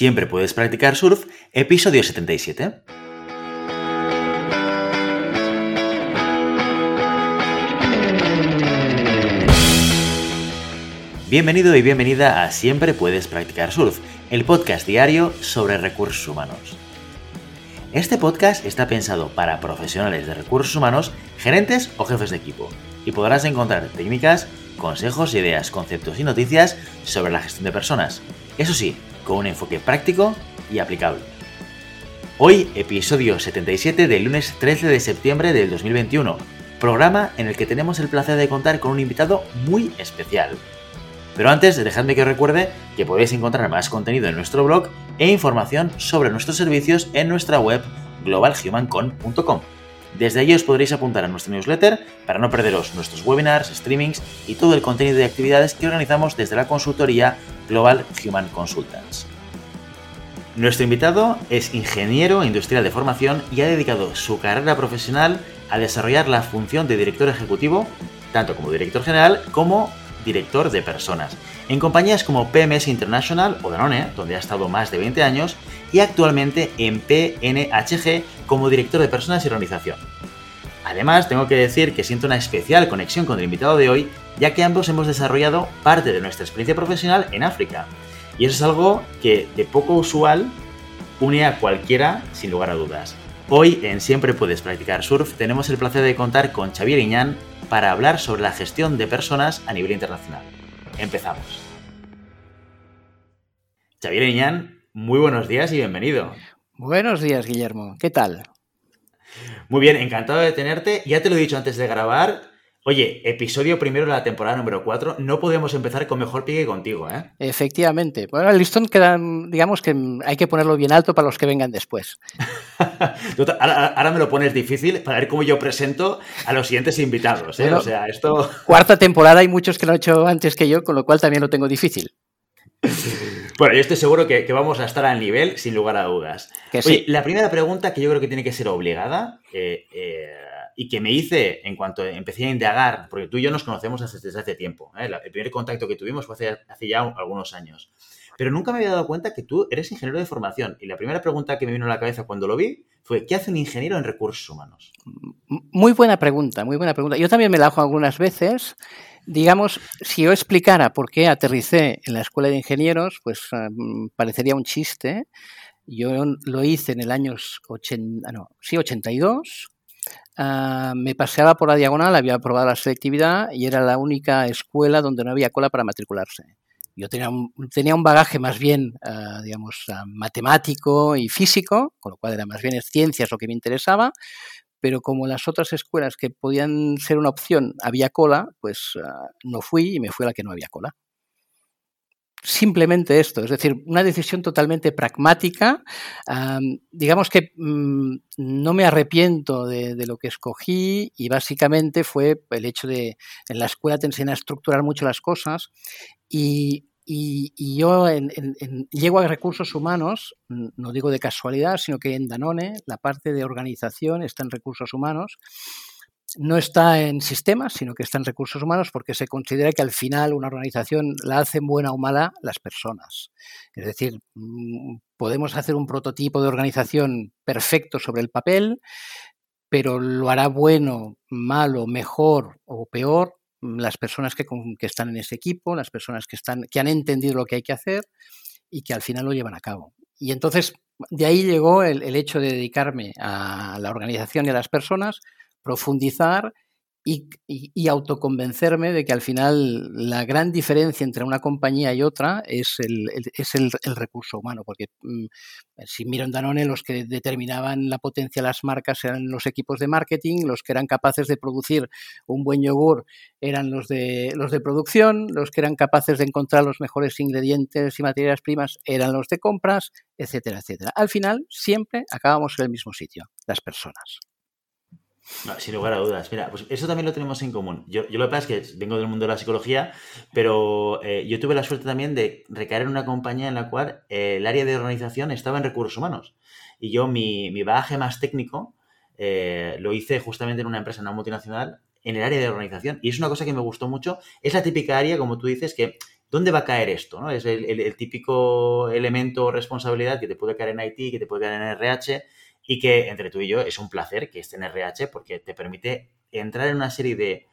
Siempre puedes practicar surf, episodio 77. Bienvenido y bienvenida a Siempre puedes practicar surf, el podcast diario sobre recursos humanos. Este podcast está pensado para profesionales de recursos humanos, gerentes o jefes de equipo, y podrás encontrar técnicas, consejos, ideas, conceptos y noticias sobre la gestión de personas. Eso sí, con un enfoque práctico y aplicable. Hoy, episodio 77 del lunes 13 de septiembre del 2021, programa en el que tenemos el placer de contar con un invitado muy especial. Pero antes, dejadme que os recuerde que podéis encontrar más contenido en nuestro blog e información sobre nuestros servicios en nuestra web globalhumancon.com. Desde allí os podréis apuntar a nuestro newsletter para no perderos nuestros webinars, streamings y todo el contenido y actividades que organizamos desde la consultoría Global Human Consultants. Nuestro invitado es ingeniero industrial de formación y ha dedicado su carrera profesional a desarrollar la función de director ejecutivo, tanto como director general como director de personas, en compañías como PMS International o Danone, donde ha estado más de 20 años, y actualmente en PNHG como director de personas y organización. Además, tengo que decir que siento una especial conexión con el invitado de hoy, ya que ambos hemos desarrollado parte de nuestra experiencia profesional en África. Y eso es algo que de poco usual une a cualquiera sin lugar a dudas. Hoy en Siempre Puedes Practicar Surf tenemos el placer de contar con Xavier Iñán para hablar sobre la gestión de personas a nivel internacional. Empezamos. Xavier Iñán, muy buenos días y bienvenido. Buenos días, Guillermo. ¿Qué tal? Muy bien, encantado de tenerte. Ya te lo he dicho antes de grabar. Oye, episodio primero de la temporada número 4. No podemos empezar con mejor pie que contigo, ¿eh? Efectivamente. Bueno, el listón queda, digamos que hay que ponerlo bien alto para los que vengan después. ahora, ahora, me lo pones difícil para ver cómo yo presento a los siguientes invitados, ¿eh? Bueno, o sea, esto. Cuarta temporada, hay muchos que lo han hecho antes que yo, con lo cual también lo tengo difícil. Bueno, yo estoy seguro que, que, vamos a estar al nivel, sin lugar a dudas. Que Oye, sí. la primera pregunta que yo creo que tiene que ser obligada eh, eh, y que me hice en cuanto empecé a indagar, porque tú y yo nos conocemos desde, desde hace tiempo. ¿eh? El primer contacto que tuvimos fue hace, hace, ya algunos años. Pero nunca me había dado cuenta que tú eres ingeniero de formación. Y la primera pregunta que me vino a la cabeza cuando lo vi fue, ¿qué hace un ingeniero en recursos humanos? Muy buena pregunta, muy buena pregunta. Yo también me la hago algunas veces digamos, si yo explicara por qué aterricé en la escuela de ingenieros, pues um, parecería un chiste. Yo lo hice en el año 80, no, sí, 82. Uh, me paseaba por la diagonal, había aprobado la selectividad y era la única escuela donde no había cola para matricularse. Yo tenía un, tenía un bagaje más bien, uh, digamos, uh, matemático y físico, con lo cual era más bien ciencias lo que me interesaba, pero como las otras escuelas que podían ser una opción había cola, pues no fui y me fui a la que no había cola. Simplemente esto, es decir, una decisión totalmente pragmática. Digamos que um, no me arrepiento de, lo que escogí y básicamente fue el hecho de en la escuela te enseñan a estructurar mucho las cosas y y, yo en, en, en, llego a recursos humanos, no digo de casualidad, sino que en Danone la parte de organización está en recursos humanos. No está en sistemas, sino que está en recursos humanos porque se considera que al final una organización la hacen buena o mala las personas. Es decir, mm, podemos hacer un prototipo de organización perfecto sobre el papel, pero lo hará bueno, malo, mejor o peor las personas que, que, están en ese equipo, las personas que, están, que han entendido lo que hay que hacer y que al final lo llevan a cabo. Y entonces de ahí llegó el, el hecho de dedicarme a la organización y a las personas, profundizar y, autoconvencerme de que al final la gran diferencia entre una compañía y otra es el, es el, recurso humano, porque mmm, si miro en Danone, los que determinaban la potencia de las marcas eran los equipos de marketing, los que eran capaces de producir un buen yogur eran los de, los de producción, los que eran capaces de encontrar los mejores ingredientes y materias primas eran los de compras, etcétera, etcétera. Al final, siempre acabamos en el mismo sitio, las personas. Sin lugar a dudas. Mira, pues eso también lo tenemos en común. Yo, yo lo que pasa es que vengo del mundo de la psicología, pero eh, yo tuve la suerte también de recaer en una compañía en la cual eh, el área de organización estaba en recursos humanos. Y yo mi, mi bagaje más técnico eh, lo hice justamente en una empresa, en una multinacional, en el área de organización. Y es una cosa que me gustó mucho. Es la típica área, como tú dices, que ¿dónde va a caer esto? ¿no? Es el, típico elemento o responsabilidad que te puede caer en IT, que te puede caer en RH y que entre tú y yo es un placer que esté en RH porque te permite entrar en una serie de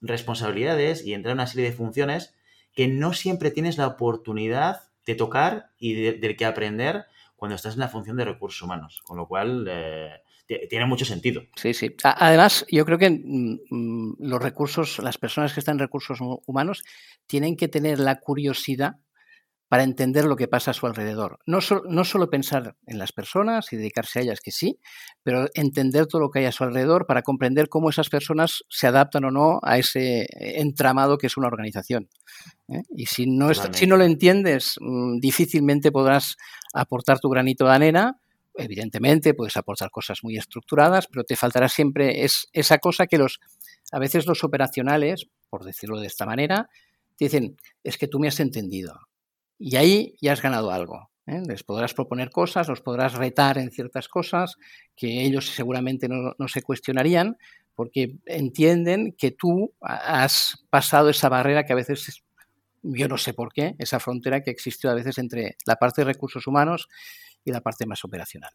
responsabilidades y entrar en una serie de funciones que no siempre tienes la oportunidad de tocar y del que aprender cuando estás en la función de recursos humanos. Con lo cual, eh, tiene mucho sentido. Sí, sí. Además, yo creo que mm, mm, los recursos, las personas que están en recursos humanos, tienen que tener la curiosidad para entender lo que pasa a su alrededor. No, no solo pensar en las personas y dedicarse a ellas, que sí, pero entender todo lo que hay a su alrededor para comprender cómo esas personas se adaptan o no a ese entramado que es una organización. ¿eh? Y si no, si no lo entiendes, mm, difícilmente podrás aportar tu granito de arena evidentemente puedes aportar cosas muy estructuradas, pero te faltará siempre es, esa cosa que los a veces los operacionales, por decirlo de esta manera, te dicen, es que tú me has entendido. Y ahí ya has ganado algo. ¿eh? Les podrás proponer cosas, los podrás retar en ciertas cosas que ellos seguramente no, no se cuestionarían, porque entienden que tú has pasado esa barrera que a veces yo no sé por qué, esa frontera que existió a veces entre la parte de recursos humanos y la parte más operacional.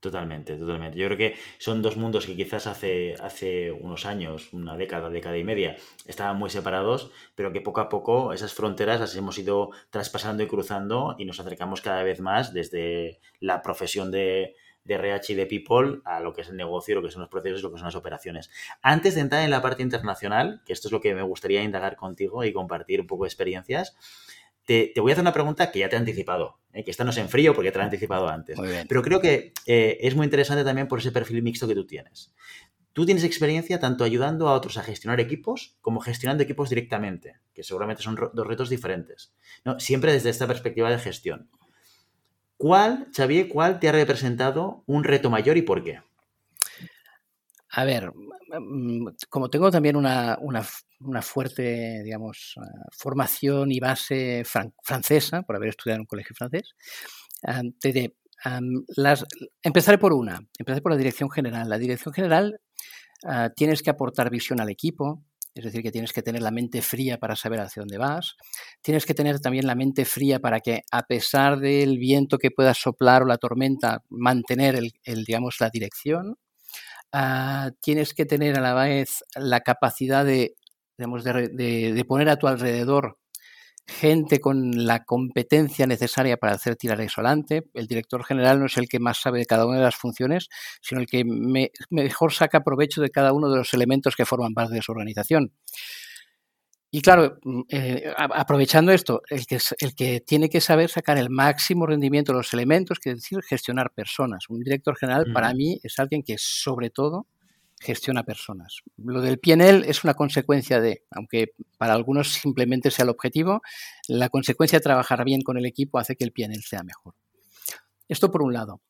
Totalmente, totalmente. Yo creo que son dos mundos que quizás hace, hace unos años, una década, década y media, estaban muy separados, pero que poco a poco esas fronteras las hemos ido traspasando y cruzando y nos acercamos cada vez más desde la profesión de, de y de People a lo que es el negocio, lo que son los procesos, lo que son las operaciones. Antes de entrar en la parte internacional, que esto es lo que me gustaría indagar contigo y compartir un poco de experiencias, te, voy a hacer una pregunta que ya te he anticipado, ¿eh? que esta no es en frío porque te la he anticipado antes. Pero creo que eh, es muy interesante también por ese perfil mixto que tú tienes. Tú tienes experiencia tanto ayudando a otros a gestionar equipos como gestionando equipos directamente, que seguramente son dos retos diferentes. ¿no? Siempre desde esta perspectiva de gestión. ¿Cuál, Xavier, cuál te ha representado un reto mayor y por qué? A ver, mm, como tengo también una, fuerte, digamos, eh, formación y base francesa, por haber estudiado en un colegio francés, te las, empezaré por una, empezaré por la dirección general. La dirección general ah, tienes que aportar visión al equipo, es decir, que tienes que tener la mente fría para saber hacia dónde vas. Tienes que tener también la mente fría para que, a pesar del viento que pueda soplar o la tormenta, mantener el digamos, la dirección. Ah, tienes que tener a la vez la capacidad de, de, poner a tu alrededor gente con la competencia necesaria para hacer tirar eso adelante. El director general no es el que más sabe de cada una de las funciones, sino el que mejor saca provecho de cada uno de los elementos que forman parte de su organización. Y claro, mm, eh, aprovechando esto, el que, el que tiene que saber sacar el máximo rendimiento de los elementos, que es decir, gestionar personas. Un director general para mí es alguien que sobre todo gestiona personas. Lo del PNL es una consecuencia de, aunque para algunos simplemente sea el objetivo, la consecuencia de trabajar bien con el equipo hace que el PNL sea mejor. Esto por un lado.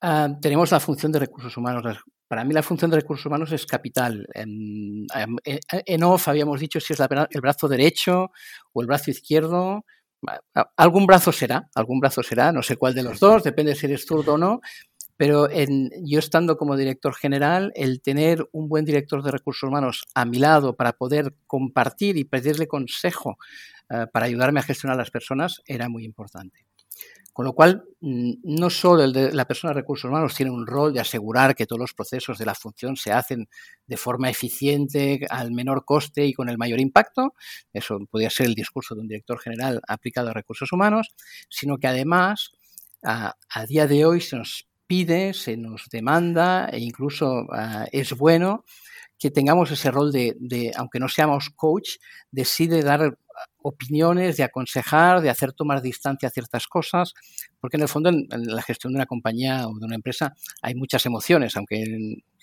Ah, tenemos la función de recursos humanos. Para mí la función de recursos humanos es capital. En, en, off habíamos dicho si es el brazo derecho o el brazo izquierdo. Algún brazo será, algún brazo será, no sé cuál de los dos, depende si eres zurdo o no, pero en, yo estando como director general, el tener un buen director de recursos humanos a mi lado para poder compartir y pedirle consejo ah, para ayudarme a gestionar las personas era muy importante. Con lo cual, no solo la persona de recursos humanos tiene un rol de asegurar que todos los procesos de la función se hacen de forma eficiente, al menor coste y con el mayor impacto, eso podría ser el discurso de un director general aplicado a recursos humanos, sino que además a, día de hoy se nos pide, se nos demanda e incluso es bueno que tengamos ese rol de, aunque no seamos coach, de sí de dar opiniones, de aconsejar, de hacer tomar distancia a ciertas cosas, porque en el fondo en, la gestión de una compañía o de una empresa hay muchas emociones, aunque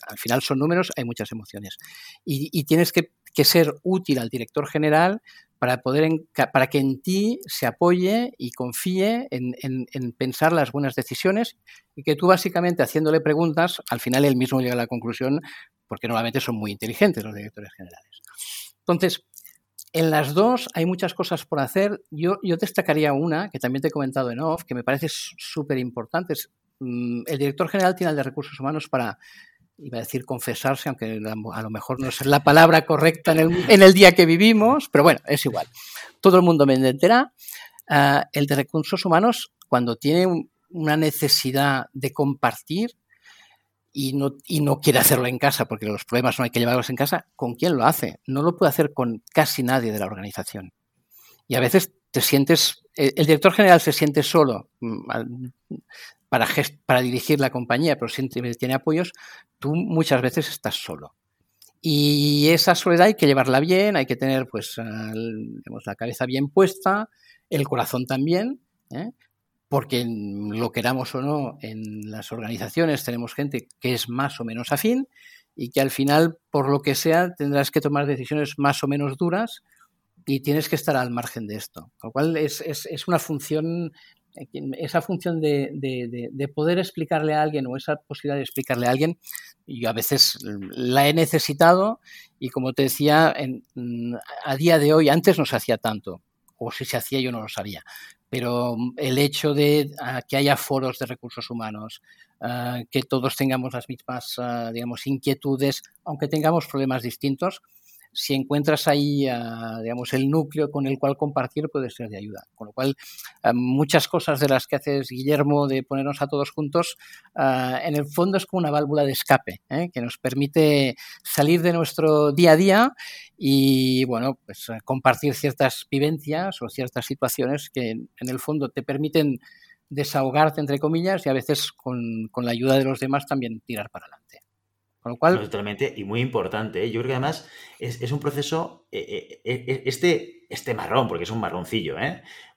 al final son números, hay muchas emociones. Y, tienes que, ser útil al director general para, poder para que en ti se apoye y confíe en, en, pensar las buenas decisiones y que tú básicamente haciéndole preguntas, al final él mismo llega a la conclusión, porque normalmente son muy inteligentes los directores generales. Entonces, en las dos hay muchas cosas por hacer. Yo, yo destacaría una, que también te he comentado en off, que me parece súper importante. Mm, el director general tiene el de recursos humanos para iba a decir confesarse, aunque a lo mejor no es la palabra correcta en el, día que vivimos, pero bueno, es igual. Todo el mundo me entenderá. Ah, el de recursos humanos, cuando tiene una necesidad de compartir y no, y no quiere hacerlo en casa, porque los problemas no hay que llevarlos en casa, ¿con quién lo hace? No lo puede hacer con casi nadie de la organización. Y a veces te sientes, el director general se siente solo mm, para, para dirigir la compañía, pero siempre tiene apoyos, tú muchas veces estás solo. Y esa soledad hay que llevarla bien, hay que tener pues la cabeza bien puesta, el corazón también, ¿eh? Porque lo queramos o no, en las organizaciones tenemos gente que es más o menos afín y que al final, por lo que sea, tendrás que tomar decisiones más o menos duras y tienes que estar al margen de esto. Con lo cual es, es, es una función esa función de, poder explicarle a alguien o esa posibilidad de explicarle a alguien, yo a veces la he necesitado y como te decía, a día de hoy, antes no se hacía tanto, o si se hacía yo no lo sabía, pero el hecho de ah, que haya foros de recursos humanos, ah, que todos tengamos las mismas, ah, digamos, inquietudes, aunque tengamos problemas distintos, si encuentras ahí, ah, digamos, el núcleo con el cual compartir, puede ser de ayuda. Con lo cual, ah, muchas cosas de las que haces, Guillermo, de ponernos a todos juntos, ah, en el fondo es como una válvula de escape, ¿eh? que nos permite salir de nuestro día a día y, bueno, pues compartir ciertas vivencias o ciertas situaciones que en el fondo te permiten desahogarte, entre comillas, y a veces con, con la ayuda de los demás también tirar para adelante. Totalmente, y muy importante. ¿eh? Yo creo que además es, un proceso, eh, eh, este, este marrón, porque es un marroncillo,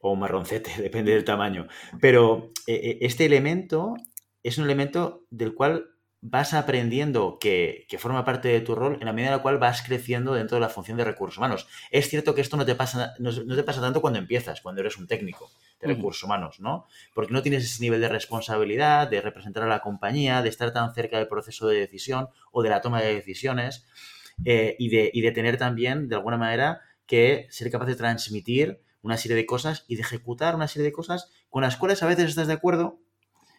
o un marroncete, depende del tamaño, pero este elemento es un elemento del cual vas aprendiendo que, forma parte de tu rol en la medida en la cual vas creciendo dentro de la función de recursos humanos. Es cierto que esto no te pasa, no, te pasa tanto cuando empiezas, cuando eres un técnico de recursos humanos, ¿no? Porque no tienes ese nivel de responsabilidad, de representar a la compañía, de estar tan cerca del proceso de decisión o de la toma de decisiones eh, y, de, y de tener también, de alguna manera, que ser capaz de transmitir una serie de cosas y de ejecutar una serie de cosas con las cuales a veces estás de acuerdo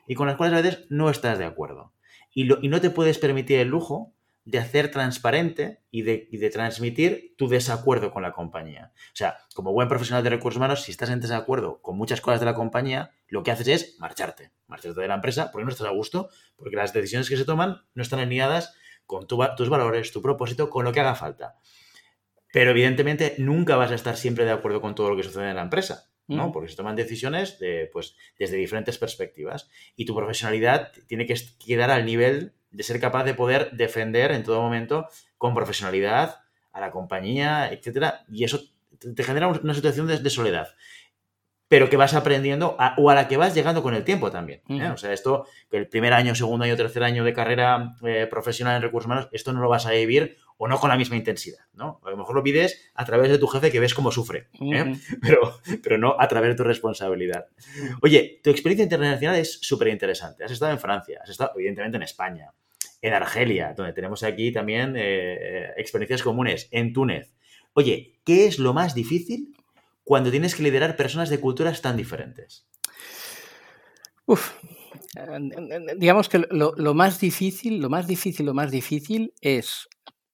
y con las cuales a veces no estás de acuerdo y, no te puedes permitir el lujo de hacer transparente y de, de, transmitir tu desacuerdo con la compañía. O sea, como buen profesional de recursos humanos, si estás en desacuerdo con muchas cosas de la compañía, lo que haces es marcharte, marcharte de la empresa porque no estás a gusto, porque las decisiones que se toman no están alineadas con tus valores, tu propósito, con lo que haga falta. Pero evidentemente nunca vas a estar siempre de acuerdo con todo lo que sucede en la empresa. ¿No? Porque se toman decisiones de, pues, desde diferentes perspectivas. Y tu profesionalidad tiene que quedar al nivel de ser capaz de poder defender en todo momento con profesionalidad a la compañía, etcétera. Y eso te genera una situación de, soledad pero que vas aprendiendo o a la que vas llegando con el tiempo también. ¿eh? O sea, esto, el primer año, segundo año, tercer año de carrera eh, profesional en recursos humanos, esto no lo vas a vivir o no con la misma intensidad, ¿no? A lo mejor lo pides a través de tu jefe que ves cómo sufre, ¿eh? pero, pero no a través de tu responsabilidad. Oye, tu experiencia internacional es súper interesante. Has estado en Francia, has estado evidentemente en España, en Argelia, donde tenemos aquí también eh, experiencias comunes, en Túnez. Oye, ¿qué es lo más difícil cuando tienes que liderar personas de culturas tan diferentes? Uf, digamos que lo, lo, más difícil, lo más difícil, lo más difícil es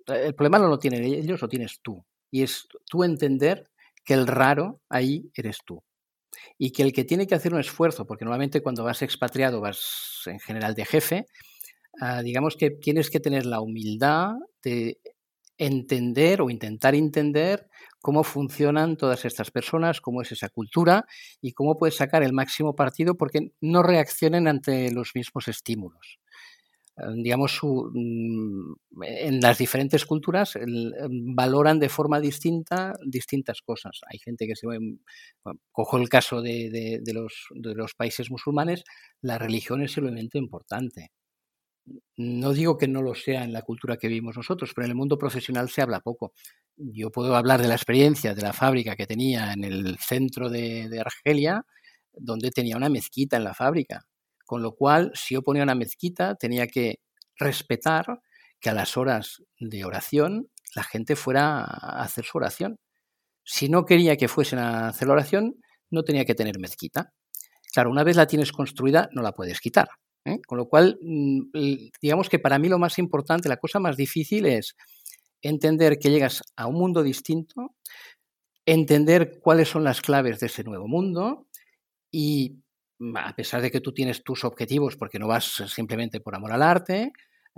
el problema no lo tienen ellos, lo tienes tú. Y es tú entender que el raro ahí eres tú. Y que el que tiene que hacer un esfuerzo, porque normalmente cuando vas expatriado vas en general de jefe, ah, digamos que tienes que tener la humildad de entender o intentar entender cómo funcionan todas estas personas, cómo es esa cultura y cómo puedes sacar el máximo partido porque no reaccionen ante los mismos estímulos. Eh, digamos, mm, en las diferentes culturas em, valoran de forma distinta distintas cosas. Hay gente que se cojo el caso de, los, de los países musulmanes, la religión es el elemento importante. No digo que no lo sea en la cultura que vivimos nosotros, pero en el mundo profesional se habla poco. Yo puedo hablar de la experiencia de la fábrica que tenía en el centro de, de Argelia, donde tenía una mezquita en la fábrica con lo cual, si yo ponía una mezquita, tenía que respetar que a las horas de oración la gente fuera a hacer su oración. Si no quería que fuesen a hacer la oración, no tenía que tener mezquita. Claro, una vez la tienes construida, no la puedes quitar. ¿eh? Con lo cual, mm, digamos que para mí lo más importante, la cosa más difícil es entender que llegas a un mundo distinto, entender cuáles son las claves de ese nuevo mundo y a pesar de que tú tienes tus objetivos, porque no vas simplemente por amor al arte,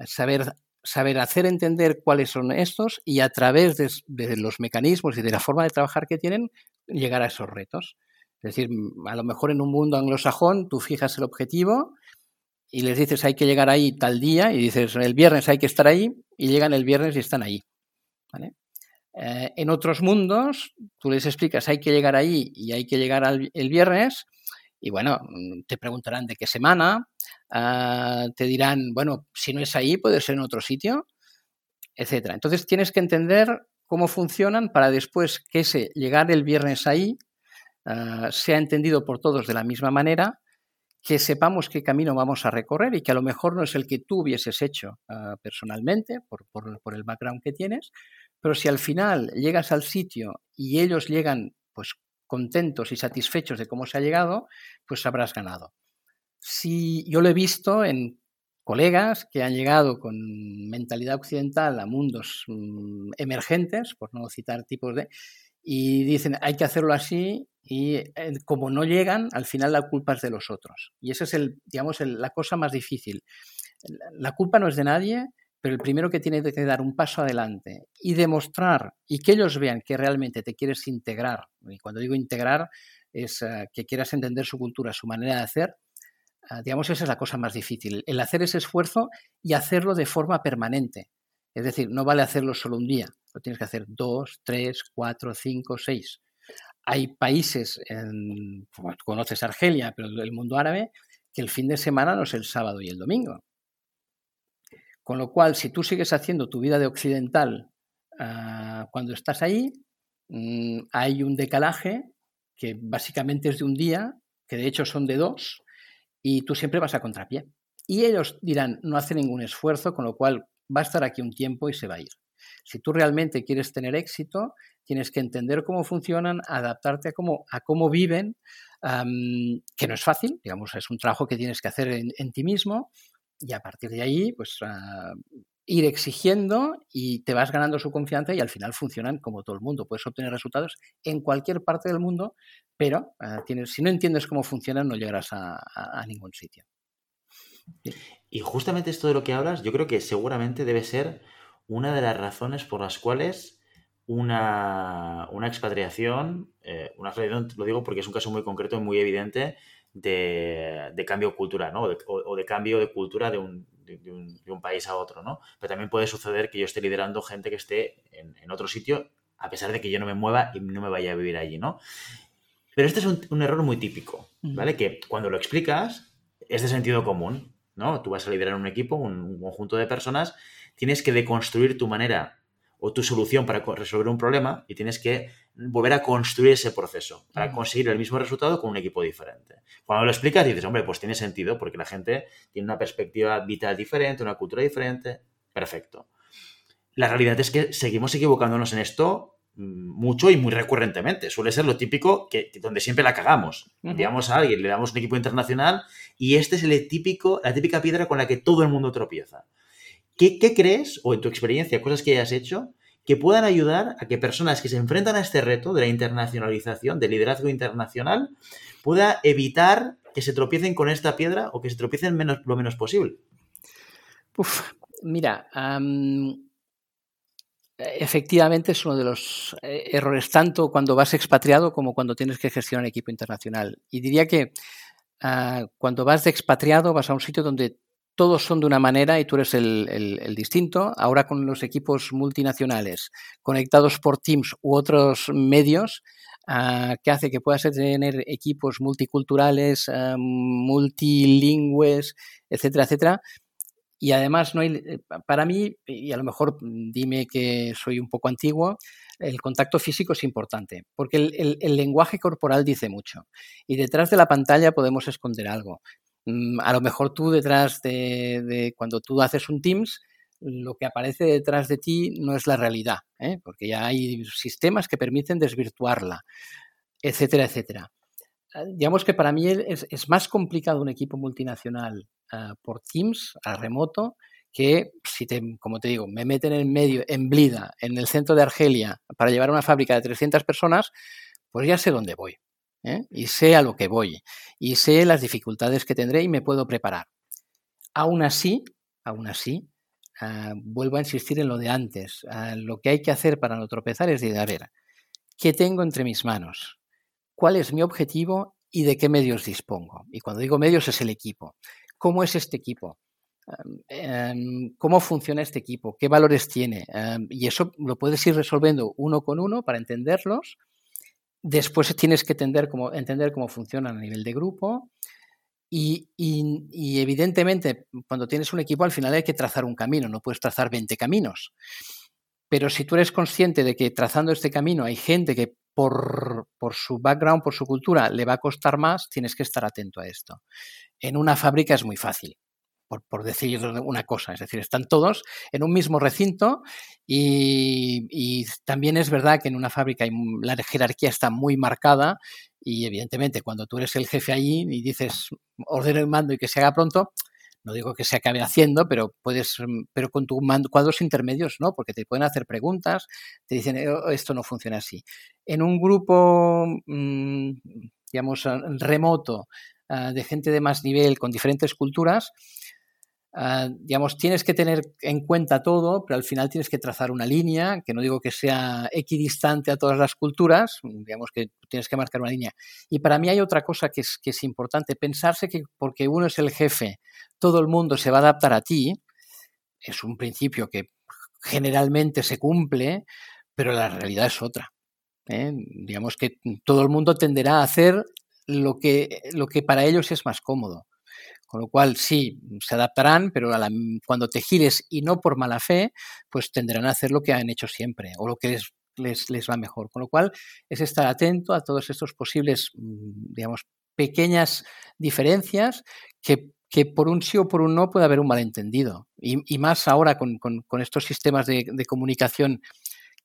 saber, saber hacer entender cuáles son estos y a través de, los mecanismos y de la forma de trabajar que tienen, llegar a esos retos. Es decir, mm, a lo mejor en un mundo anglosajón tú fijas el objetivo y les dices hay que llegar ahí tal día y dices el viernes hay que estar ahí y llegan el viernes y están ahí. Eh, en otros mundos tú les explicas hay que llegar ahí y hay que llegar el viernes y bueno, te preguntarán de qué semana, ah, te dirán, bueno, si no es ahí puede ser en otro sitio, etcétera. Entonces tienes que entender cómo funcionan para después que ese llegar el viernes ahí ah, sea entendido por todos de la misma manera que sepamos qué camino vamos a recorrer y que a lo mejor no es el que tú hubieses hecho ah, personalmente por, por, el background que tienes, pero si al final llegas al sitio y ellos llegan pues contentos y satisfechos de cómo se ha llegado, pues habrás ganado. Si yo lo he visto en colegas que han llegado con mentalidad occidental a mundos mm, emergentes, por no citar tipos de, y dicen hay que hacerlo así y eh, como no llegan, al final la culpa es de los otros. Y esa es el, digamos, la cosa más difícil. La culpa no es de nadie, pero el primero que tiene que dar un paso adelante y demostrar y que ellos vean que realmente te quieres integrar, y cuando digo integrar es eh, que quieras entender su cultura, su manera de hacer, ah, digamos, esa es la cosa más difícil, el hacer ese esfuerzo y hacerlo de forma permanente. Es decir, no vale hacerlo solo un día, lo tienes que hacer dos, tres, cuatro, cinco, seis. Hay países, en, conoces Argelia, pero el mundo árabe, que el fin de semana no es el sábado y el domingo. Con lo cual, si tú sigues haciendo tu vida de occidental ah, cuando estás ahí, mm, hay un decalaje que básicamente es de un día, que de hecho son de dos, y tú siempre vas a contrapié. Y ellos dirán, no hace ningún esfuerzo, con lo cual va a estar aquí un tiempo y se va a ir. Si tú realmente quieres tener éxito, tienes que entender cómo funcionan, adaptarte a cómo, a cómo viven, que no es fácil, digamos, es un trabajo que tienes que hacer en, ti mismo y a partir de ahí, pues ah, ir exigiendo y te vas ganando su confianza y al final funcionan como todo el mundo. Puedes obtener resultados en cualquier parte del mundo, pero ah, tienes, si no entiendes cómo funcionan no llegarás a, ningún sitio. Y justamente esto de lo que hablas, yo creo que seguramente debe ser una de las razones por las cuales una, expatriación, eh, una expatriación, lo digo porque es un caso muy concreto y muy evidente de, cambio cultural, ¿no? O de, cambio de cultura de un, país a otro, ¿no? Pero también puede suceder que yo esté liderando gente que esté en, otro sitio, a pesar de que yo no me mueva y no me vaya a vivir allí, ¿no? Pero este es un, un error muy típico, ¿vale? Que cuando lo explicas es de sentido común, ¿no? Tú vas a liderar un equipo, un conjunto de personas tienes que deconstruir tu manera o tu solución para resolver un problema y tienes que volver a construir ese proceso para conseguir el mismo resultado con un equipo diferente. Cuando lo explicas dices, hombre, pues tiene sentido porque la gente tiene una perspectiva vital diferente, una cultura diferente. Perfecto. La realidad es que seguimos equivocándonos en esto mm, mucho y muy recurrentemente. Suele ser lo típico que, donde siempre la cagamos. Enviamos a alguien, le damos un equipo internacional y este es el típico, la típica piedra con la que todo el mundo tropieza. ¿Qué, crees, o en tu experiencia, cosas que hayas hecho, que puedan ayudar a que personas que se enfrentan a este reto de la internacionalización, del liderazgo internacional, pueda evitar que se tropiecen con esta piedra o que se tropiecen menos, lo menos posible? mira, efectivamente es uno de los eh, errores tanto cuando vas expatriado como cuando tienes que gestionar equipo internacional. Y diría que ah, cuando vas de expatriado vas a un sitio donde todos son de una manera y tú eres el, distinto. Ahora con los equipos multinacionales conectados por Teams u otros medios, ah, que hace que puedas tener equipos multiculturales, ah, multilingües, etcétera, etcétera. Y además, no hay, para mí, y a lo mejor dime que soy un poco antiguo, el contacto físico es importante, porque el, lenguaje corporal dice mucho. Y detrás de la pantalla podemos esconder algo. Mm, a lo mejor tú detrás de, cuando tú haces un Teams, lo que aparece detrás de ti no es la realidad, ¿eh? porque ya hay sistemas que permiten desvirtuarla, etcétera, etcétera. digamos que para mí es, más complicado un equipo multinacional por Teams, a remoto, que si te, como te digo, me meten en medio, en Blida, en el centro de Argelia, para llevar una fábrica de 300 personas, pues ya sé dónde voy. ¿Eh? Y sé a lo que voy. Y sé las dificultades que tendré y me puedo preparar. Aún así, aún así, ah, vuelvo a insistir en lo de antes. Ah, lo que hay que hacer para no tropezar es decir, a ver, ¿qué tengo entre mis manos? ¿Cuál es mi objetivo y de qué medios dispongo? Y cuando digo medios es el equipo. ¿Cómo es este equipo? Em, cómo funciona este equipo, qué valores tiene. Y eso lo puedes ir resolviendo uno con uno para entenderlos. Después tienes que entender cómo, funcionan a nivel de grupo. Y, evidentemente, cuando tienes un equipo, al final hay que trazar un camino, no puedes trazar 20 caminos. Pero si tú eres consciente de que trazando este camino hay gente que por, su background, por su cultura, le va a costar más, tienes que estar atento a esto. En una fábrica es muy fácil por, decir una cosa. Es decir, están todos en un mismo recinto y, también es verdad que en una fábrica la jerarquía está muy marcada y evidentemente cuando tú eres el jefe allí y dices ordeno el mando y que se haga pronto, no digo que se acabe haciendo, pero puedes, pero con tus cuadros intermedios no, porque te pueden hacer preguntas, te dicen eh, oh, esto no funciona así. En un grupo, mm, digamos, remoto, ah, de gente de más nivel, con diferentes culturas, Ah, digamos, tienes que tener en cuenta todo, pero al final tienes que trazar una línea, que no digo que sea equidistante a todas las culturas, digamos que tienes que marcar una línea. Y para mí hay otra cosa que es, que es importante, pensarse que porque uno es el jefe, todo el mundo se va a adaptar a ti, es un principio que generalmente se cumple, pero la realidad es otra. ¿eh? Digamos que todo el mundo tenderá a hacer lo que, lo que para ellos es más cómodo. Con lo cual, sí, se adaptarán, pero cuando te gires y no por mala fe, pues tendrán a hacer lo que han hecho siempre o lo que les, les, va mejor. Con lo cual, es estar atento a todos estos posibles, mm, digamos, pequeñas diferencias que, que por un sí o por un no puede haber un malentendido. Y, más ahora con, con, estos sistemas de, de, comunicación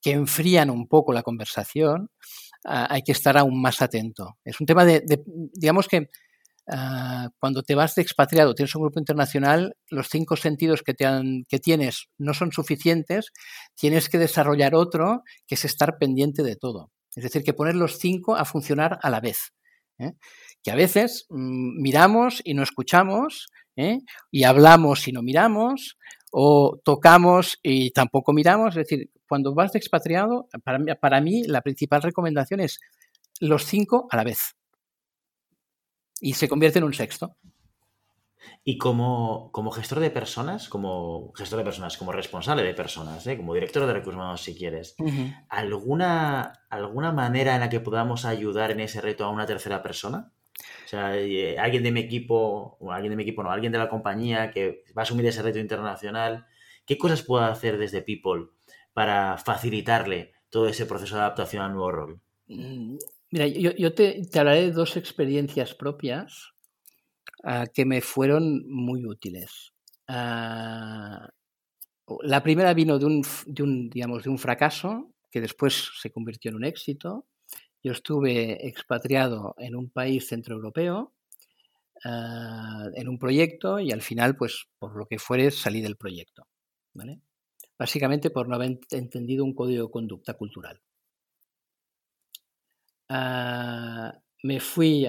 que enfrían un poco la conversación, ah, hay que estar aún más atento. Es un tema de digamos que Ah, cuando te vas de expatriado, tienes un grupo internacional, los cinco sentidos que, te han, que tienes no son suficientes, tienes que desarrollar otro que es estar pendiente de todo. Es decir, que poner los cinco a funcionar a la vez. ¿eh? Que a veces mm, miramos y no escuchamos, ¿eh? y hablamos y no miramos, o tocamos y tampoco miramos. Es decir, cuando vas de expatriado, para para mí la principal recomendación es los cinco a la vez y se convierte en un sexto. Y como, como, gestor de personas, como gestor de personas, como responsable de personas, ¿eh? como director de recursos humanos, si quieres, ¿alguna, ¿alguna manera en la que podamos ayudar en ese reto a una tercera persona? O sea, eh, alguien de mi equipo, o alguien de mi equipo, no, alguien de la compañía que va a asumir ese reto internacional, ¿qué cosas puedo hacer desde People para facilitarle todo ese proceso de adaptación al nuevo rol? Mira, yo, te, hablaré de dos experiencias propias ah, que me fueron muy útiles. Ah, la primera vino de un, digamos, de un fracaso que después se convirtió en un éxito. Yo estuve expatriado en un país centroeuropeo, uh, en un proyecto, y al final, pues, por lo que fuere, salí del proyecto. Básicamente por no haber entendido un código de conducta cultural. Ah, me fui,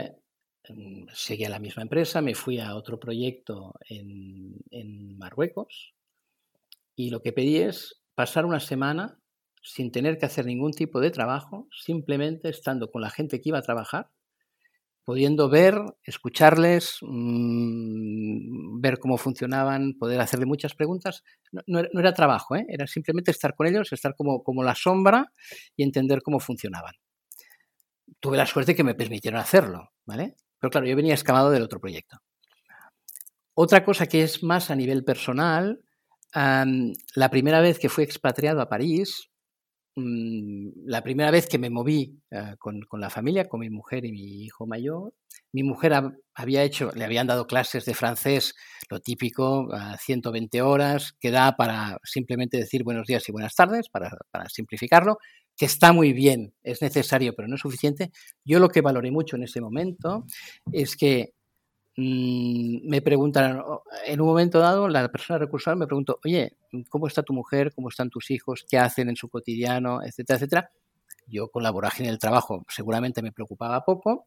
mm, seguí a la misma empresa, me fui a otro proyecto en, en Marruecos y lo que pedí es pasar una semana sin tener que hacer ningún tipo de trabajo, simplemente estando con la gente que iba a trabajar, pudiendo ver, escucharles, mm, ver cómo funcionaban, poder hacerle muchas preguntas. No, era, trabajo, ¿eh? era simplemente estar con ellos, estar como, como la sombra y entender cómo funcionaban tuve la suerte que me permitieron hacerlo, ¿vale? Pero claro, yo venía escamado del otro proyecto. Otra cosa que es más a nivel personal, la primera vez que fui expatriado a París, mm, la primera vez que me moví eh, con, la familia, con mi mujer y mi hijo mayor, mi mujer había hecho, le habían dado clases de francés, lo típico, a 120 horas, que da para simplemente decir buenos días y buenas tardes, para simplificarlo, que está muy bien, es necesario, pero no es suficiente. Yo lo que valoré mucho en ese momento es que Mm, me preguntan, en un momento dado, la persona recursal me preguntó, oye, ¿cómo está tu mujer? ¿Cómo están tus hijos? ¿Qué hacen en su cotidiano? Etcétera, etcétera. Yo con la vorágine del trabajo seguramente me preocupaba poco.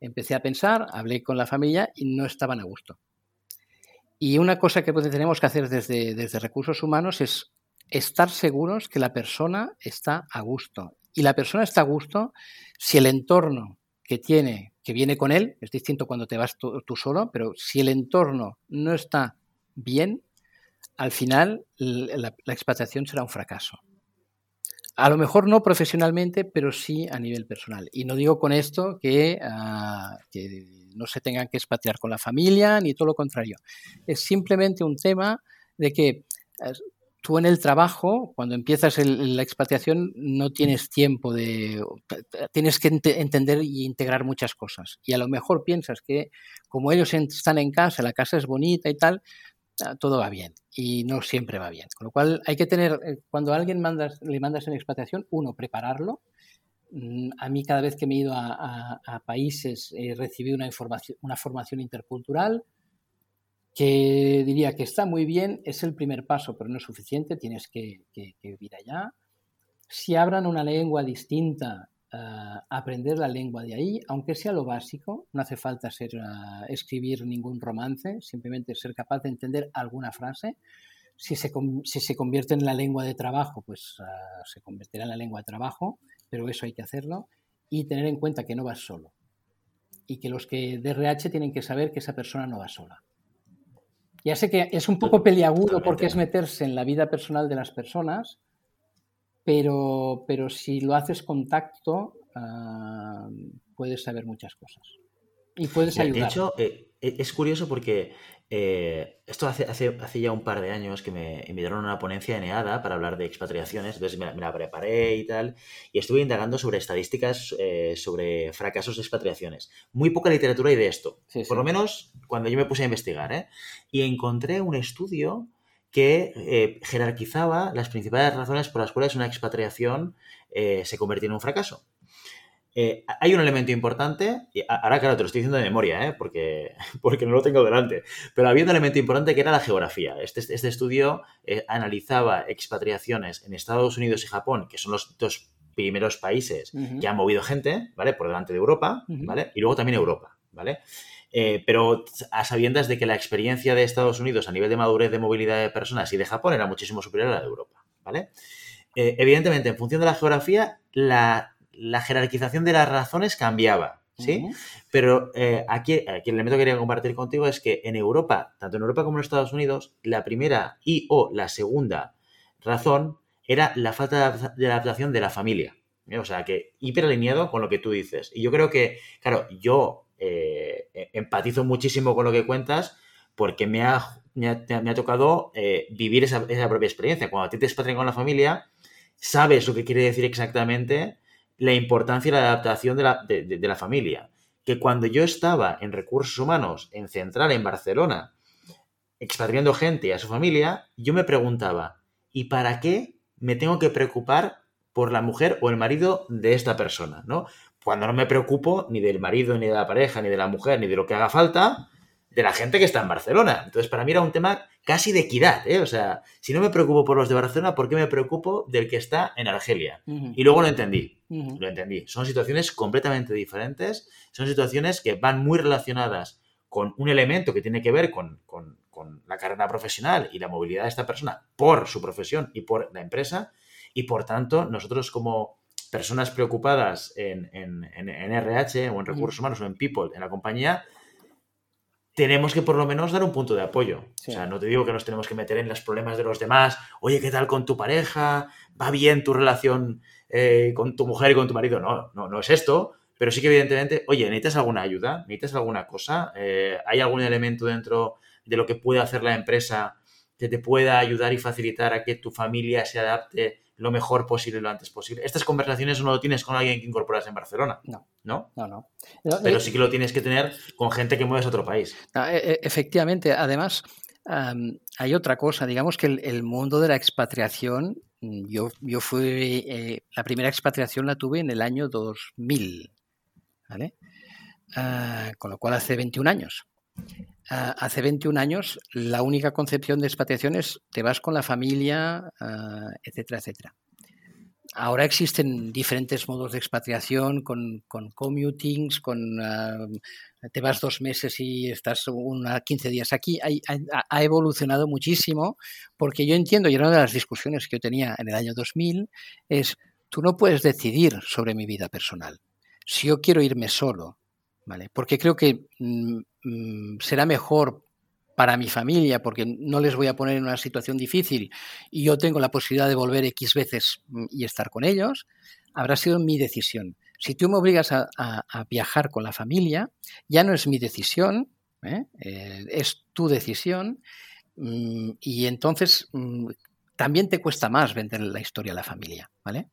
Empecé a pensar, hablé con la familia y no estaban a gusto. Y una cosa que pues, tenemos que hacer desde, desde recursos humanos es estar seguros que la persona está a gusto. Y la persona está a gusto si el entorno que tiene que viene con él, es distinto cuando te vas tú, solo, pero si el entorno no está bien, al final la, expatriación será un fracaso. A lo mejor no profesionalmente, pero sí a nivel personal. Y no digo con esto que, ah, no se tengan que expatriar con la familia, ni todo lo contrario. Es simplemente un tema de que eh, tú en el trabajo, cuando empiezas la expatriación, no tienes tiempo de... Tienes que entender y integrar muchas cosas. Y a lo mejor piensas que como ellos están en casa, la casa es bonita y tal, ah, todo va bien. Y no siempre va bien. Con lo cual hay que tener, eh, cuando a alguien mandas, le mandas en expatriación, uno, prepararlo. Mm, a mí cada vez que me he ido a, a países he recibido una, información, una formación intercultural que diría que está muy bien, es el primer paso, pero no es suficiente, tienes que, vivir allá. Si hablan una lengua distinta, eh, aprender la lengua de ahí, aunque sea lo básico, no hace falta ser, eh, escribir ningún romance, simplemente ser capaz de entender alguna frase. Si se, si se convierte en la lengua de trabajo, pues eh, se convertirá en la lengua de trabajo, pero eso hay que hacerlo. Y tener en cuenta que no vas solo. Y que los que de RH tienen que saber que esa persona no va sola ya sé que es un poco peliagudo porque es meterse en la vida personal de las personas, pero, pero si lo haces con tacto, ah, puedes saber muchas cosas. Y puedes ayudar. De hecho, eh, e, es curioso porque eh, esto hace, hace, hace, ya un par de años que me invitaron a una ponencia en EADA para hablar de expatriaciones, entonces me, la preparé y tal, y estuve indagando sobre estadísticas eh, sobre fracasos de expatriaciones. Muy poca literatura hay de esto, por lo menos cuando yo me puse a investigar, ¿eh? y encontré un estudio que jerarquizaba las principales razones por las cuales una expatriación se convertía en un fracaso. Eh, hay un elemento importante, y ahora claro, te lo estoy diciendo de memoria, ¿eh? porque, porque no lo tengo delante, pero había un elemento importante que era la geografía. Este, este estudio eh, analizaba expatriaciones en Estados Unidos y Japón, que son los dos primeros países que han movido gente, ¿vale? Por delante de Europa, ¿vale? Y luego también Europa, ¿vale? pero a sabiendas de que la experiencia de Estados Unidos a nivel de madurez de movilidad de personas y de Japón era muchísimo superior a la de Europa, ¿vale? evidentemente, en función de la geografía, la la jerarquización de las razones cambiaba, ¿sí? Pero eh, aquí, el elemento que quería compartir contigo es que en Europa, tanto en Europa como en Estados Unidos, la primera y o la segunda razón era la falta de adaptación de la familia. ¿eh? O sea, que hiperalineado con lo que tú dices. Y yo creo que, claro, yo eh, e, empatizo muchísimo con lo que cuentas porque me ha, me ha, tocado vivir esa, propia experiencia. Cuando a ti te expatrian con la familia, sabes lo que quiere decir exactamente la importancia y la adaptación de la, de, la familia. Que cuando yo estaba en recursos humanos, en Central, en Barcelona, expatriando gente a su familia, yo me preguntaba, ¿y para qué me tengo que preocupar por la mujer o el marido de esta persona? ¿no? Cuando no me preocupo ni del marido, ni de la pareja, ni de la mujer, ni de lo que haga falta, de la gente que está en Barcelona. Entonces, para mí era un tema casi de equidad, ¿eh? O sea, si no me preocupo por los de Barcelona, ¿por qué me preocupo del que está en Argelia? Y luego lo entendí, lo entendí. Son situaciones completamente diferentes, son situaciones que van muy relacionadas con un elemento que tiene que ver con, la carrera profesional y la movilidad de esta persona por su profesión y por la empresa, y por tanto, nosotros como personas preocupadas en, en RH o en recursos humanos o en people en la compañía, tenemos que por lo menos dar un punto de apoyo. O sea, no te digo que nos tenemos que meter en los problemas de los demás. Oye, ¿qué tal con tu pareja? ¿Va bien tu relación eh, con tu mujer y con tu marido? No, no, no es esto. Pero sí que evidentemente, oye, ¿necesitas alguna ayuda? ¿Necesitas alguna cosa? Eh, ¿Hay algún elemento dentro de lo que puede hacer la empresa que te pueda ayudar y facilitar a que tu familia se adapte lo mejor posible lo antes posible. Estas conversaciones no lo tienes con alguien que incorporas en Barcelona. No. ¿No? No, no. Pero Eh, sí que lo tienes que tener con gente que mueves a otro país. E- e- Efectivamente, además hay otra cosa, digamos que el, el mundo de la expatriación, yo, yo fui, eh, la primera expatriación la tuve en el año 2000, ¿vale? Ah, con lo cual hace 21 años. Ah, hace 21 años la única concepción de expatriación es te vas con la familia, ah, etcétera, etcétera. Ahora existen diferentes modos de expatriación con, con commutings, con ah, te vas dos meses y estás una 15 días aquí. Ha, evolucionado muchísimo porque yo entiendo, y una de las discusiones que yo tenía en el año 2000 es, tú no puedes decidir sobre mi vida personal. Si yo quiero irme solo, ¿vale? Porque creo que mm, mm, será mejor para mi familia, porque no les voy a poner en una situación difícil y yo tengo la posibilidad de volver X veces mm, y estar con ellos, habrá sido mi decisión. Si tú me obligas a, viajar con la familia, ya no es mi decisión, ¿eh? Eh, es tu decisión mm, y entonces también te cuesta más vender la historia a la familia, ¿vale?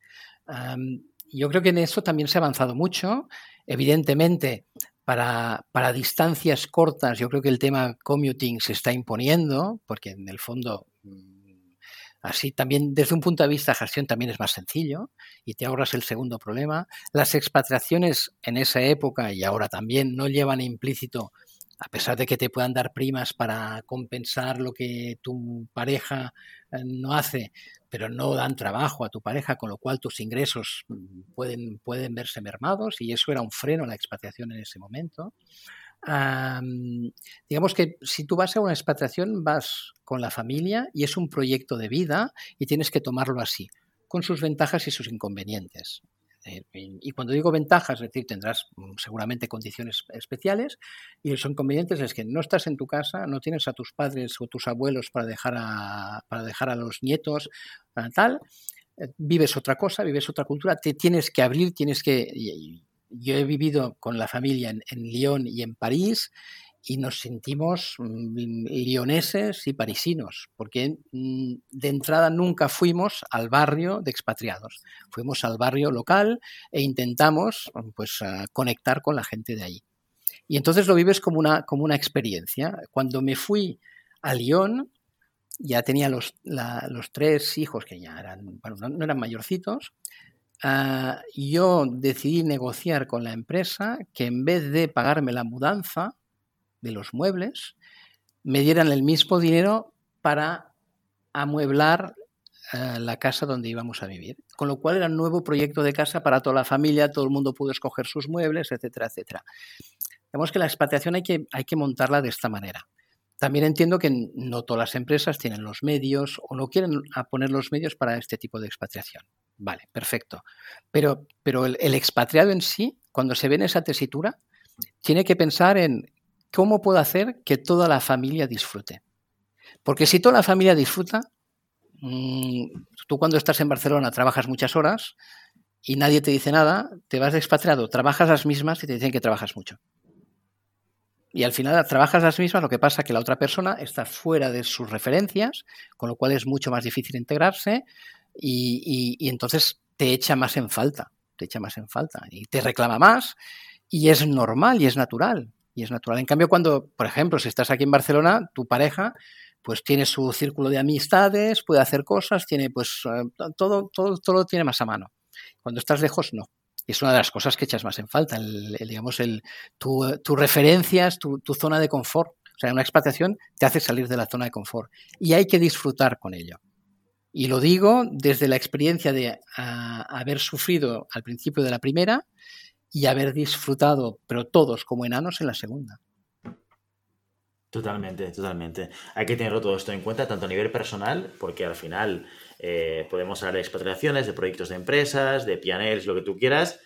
Yo creo que en eso también se ha avanzado mucho. Evidentemente, para, para distancias cortas, yo creo que el tema commuting se está imponiendo, porque en el fondo, mm, así también desde un punto de vista de gestión también es más sencillo y te ahorras el segundo problema. Las expatriaciones en esa época y ahora también no llevan implícito, a pesar de que te puedan dar primas para compensar lo que tu pareja eh, no hace, pero no dan trabajo a tu pareja, con lo cual tus ingresos mm, pueden, pueden verse mermados y eso era un freno a la expatriación en ese momento. Am, digamos que si tú vas a una expatriación vas con la familia y es un proyecto de vida y tienes que tomarlo así, con sus ventajas y sus inconvenientes. Eh, Y cuando digo ventajas, es decir, tendrás mm, seguramente condiciones especiales y los inconvenientes es que no estás en tu casa, no tienes a tus padres o tus abuelos para dejar a, para dejar a los nietos, ah, tal, eh, vives otra cosa, vives otra cultura, te tienes que abrir, tienes que... Yo he vivido con la familia en, en Lyon y en París y nos sentimos mm, lioneses y parisinos, porque mm, de entrada nunca fuimos al barrio de expatriados, fuimos al barrio local e intentamos pues, ah, conectar con la gente de allí. Y entonces lo vives como una, como una experiencia. Cuando me fui a Lyon, ya tenía los, la- los tres hijos que ya eran, bueno, no, no eran mayorcitos. ah, yo decidí negociar con la empresa que en vez de pagarme la mudanza de los muebles, me dieran el mismo dinero para amueblar eh, la casa donde íbamos a vivir. Con lo cual era un nuevo proyecto de casa para toda la familia, todo el mundo pudo escoger sus muebles, etcétera, etcétera. Digamos que la expatriación hay que, hay que montarla de esta manera. También entiendo que no todas las empresas tienen los medios o no quieren poner los medios para este tipo de expatriación. Vale, perfecto. Pero, pero el, el expatriado en sí, cuando se ve en esa tesitura, tiene que pensar en cómo puedo hacer que toda la familia disfrute. Porque si toda la familia disfruta, mm, tú cuando estás en Barcelona trabajas muchas horas y nadie te dice nada, te vas de expatriado, trabajas las mismas y te dicen que trabajas mucho. Y al final trabajas las mismas, lo que pasa es que la otra persona está fuera de sus referencias, con lo cual es mucho más difícil integrarse y, y- y entonces te echa más en falta, te echa más en falta y te reclama más y es normal y es natural. Y es natural. En cambio, cuando, por ejemplo, si estás aquí en Barcelona, tu pareja pues tiene su círculo de amistades, puede hacer cosas, tiene pues eh, todo, todo, todo lo tiene más a mano. Cuando estás lejos, no. Y es una de las cosas que echas más en falta, el, digamos, el, tu, tu referencias, tu, tu, zona de confort. O sea, una expatriación te hace salir de la zona de confort y hay que disfrutar con ello. Y lo digo desde la experiencia de a, haber sufrido al principio de la primera y haber disfrutado, pero todos como enanos, en la segunda. Totalmente, totalmente. Hay que tenerlo todo esto en cuenta, tanto a nivel personal, porque al final eh, podemos hablar de expatriaciones, de proyectos de empresas, de pianels, lo que tú quieras,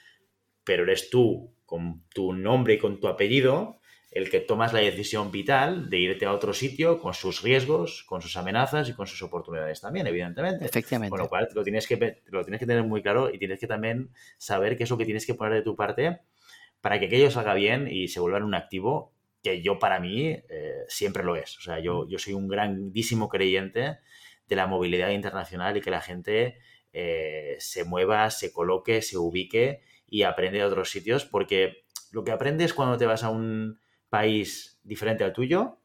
pero eres tú, con tu nombre y con tu apellido, el que tomas la decisión vital de irte a otro sitio con sus riesgos, con sus amenazas y con sus oportunidades también, evidentemente. Efectivamente. Con lo cual lo tienes, que, lo tienes que tener muy claro y tienes que también saber qué es lo que tienes que poner de tu parte para que aquello salga bien y se vuelva un activo que yo para mí eh, siempre lo es. O sea, yo, yo soy un grandísimo creyente de la movilidad internacional y que la gente eh, se mueva, se coloque, se ubique y aprende de otros sitios, porque lo que aprendes cuando te vas a un país diferente al tuyo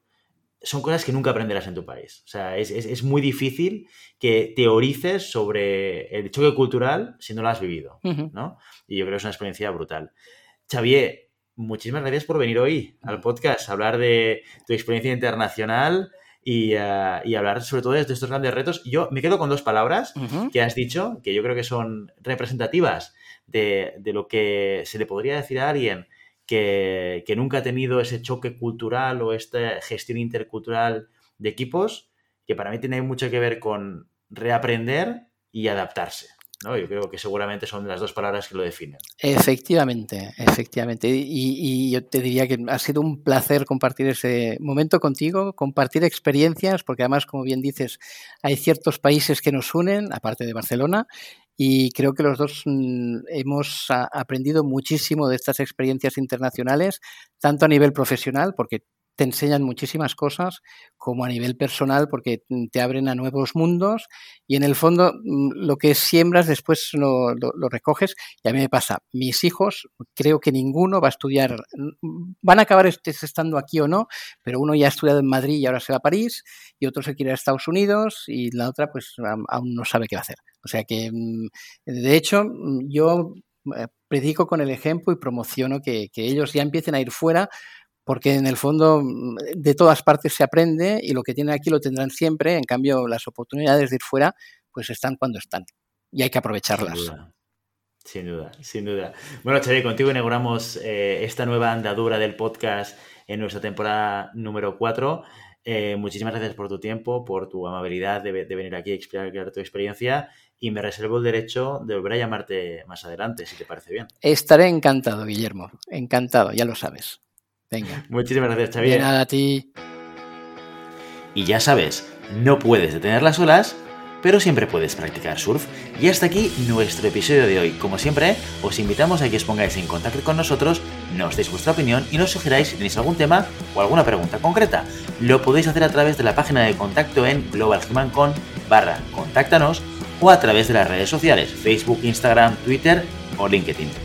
son cosas que nunca aprenderás en tu país. O sea, es, muy difícil que teorices sobre el choque cultural si no lo has vivido, ¿no? Y yo creo que es una experiencia brutal. Xavier, muchísimas gracias por venir hoy al podcast, a hablar de tu experiencia internacional y, eh, hablar sobre todo de estos grandes retos. Yo me quedo con dos palabras que has dicho, que yo creo que son representativas de, de, lo que se le podría decir a alguien que, nunca ha tenido ese choque cultural o esta gestión intercultural de equipos, que para mí tiene mucho que ver con reaprender y adaptarse. ¿no? Yo creo que seguramente son las dos palabras que lo definen. Efectivamente, efectivamente. Y, yo te diría que ha sido un placer compartir ese momento contigo, compartir experiencias, porque además, como bien dices, hay ciertos países que nos unen, aparte de Barcelona, y creo que los dos mm, hemos aprendido muchísimo de estas experiencias internacionales, tanto a nivel profesional, porque te enseñan muchísimas cosas, como a nivel personal, porque te abren a nuevos mundos y en el fondo mm, lo que siembras después lo, recoges. Y a mí me pasa, mis hijos, creo que ninguno va a estudiar, mm, van a acabar estando aquí o no, pero uno ya ha estudiado en Madrid y ahora se va a París, y otro se quiere a Estados Unidos y la otra pues aún no sabe qué va a hacer. O sea que, mm, de hecho, yo eh, predico con el ejemplo y promociono que ellos ya empiecen a ir fuera porque en el fondo mm, de todas partes se aprende y lo que tienen aquí lo tendrán siempre, en cambio las oportunidades de ir fuera pues están cuando están y hay que aprovecharlas. Sin duda, sin duda. Bueno, Xavier, contigo inauguramos eh, esta nueva andadura del podcast en nuestra temporada número 4. Eh, muchísimas gracias por tu tiempo, por tu amabilidad de, venir aquí a explicar tu experiencia y me reservo el derecho de volver a llamarte más adelante, si te parece bien. Estaré encantado, Guillermo, encantado, ya lo sabes. Venga. Muchísimas gracias, Xavier. De nada a ti. Y ya sabes, no puedes detener las olas, pero siempre puedes practicar surf. Y hasta aquí nuestro episodio de hoy. Como siempre, os invitamos a que os pongáis en contacto con nosotros, nos deis vuestra opinión y nos sugeráis si tenéis algún tema o alguna pregunta concreta. Lo podéis hacer a través de la página de contacto en globalhumancon barra contáctanos o a través de las redes sociales, Facebook, Instagram, Twitter o LinkedIn.